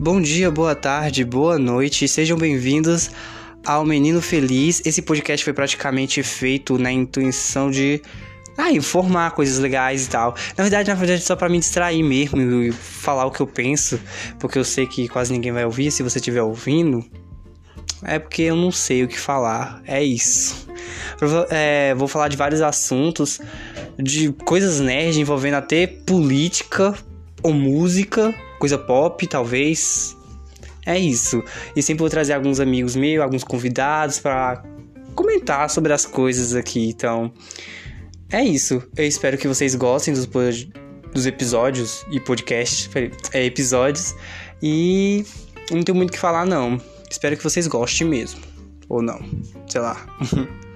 Bom dia, boa tarde, boa noite, sejam bem-vindos ao Menino Feliz. Esse podcast foi praticamente feito na intuição de ah, informar coisas legais e tal. Na verdade, na verdade, só para me distrair mesmo e falar o que eu penso, porque eu sei que quase ninguém vai ouvir. Se você estiver ouvindo, é porque eu não sei o que falar. É isso. É, vou falar de vários assuntos, de coisas nerd envolvendo até política ou música coisa pop, talvez. É isso. E sempre vou trazer alguns amigos meus, alguns convidados para comentar sobre as coisas aqui. Então, é isso. Eu espero que vocês gostem dos, dos episódios e podcasts, é, episódios. E não tenho muito o que falar, não. Espero que vocês gostem mesmo. Ou não. Sei lá.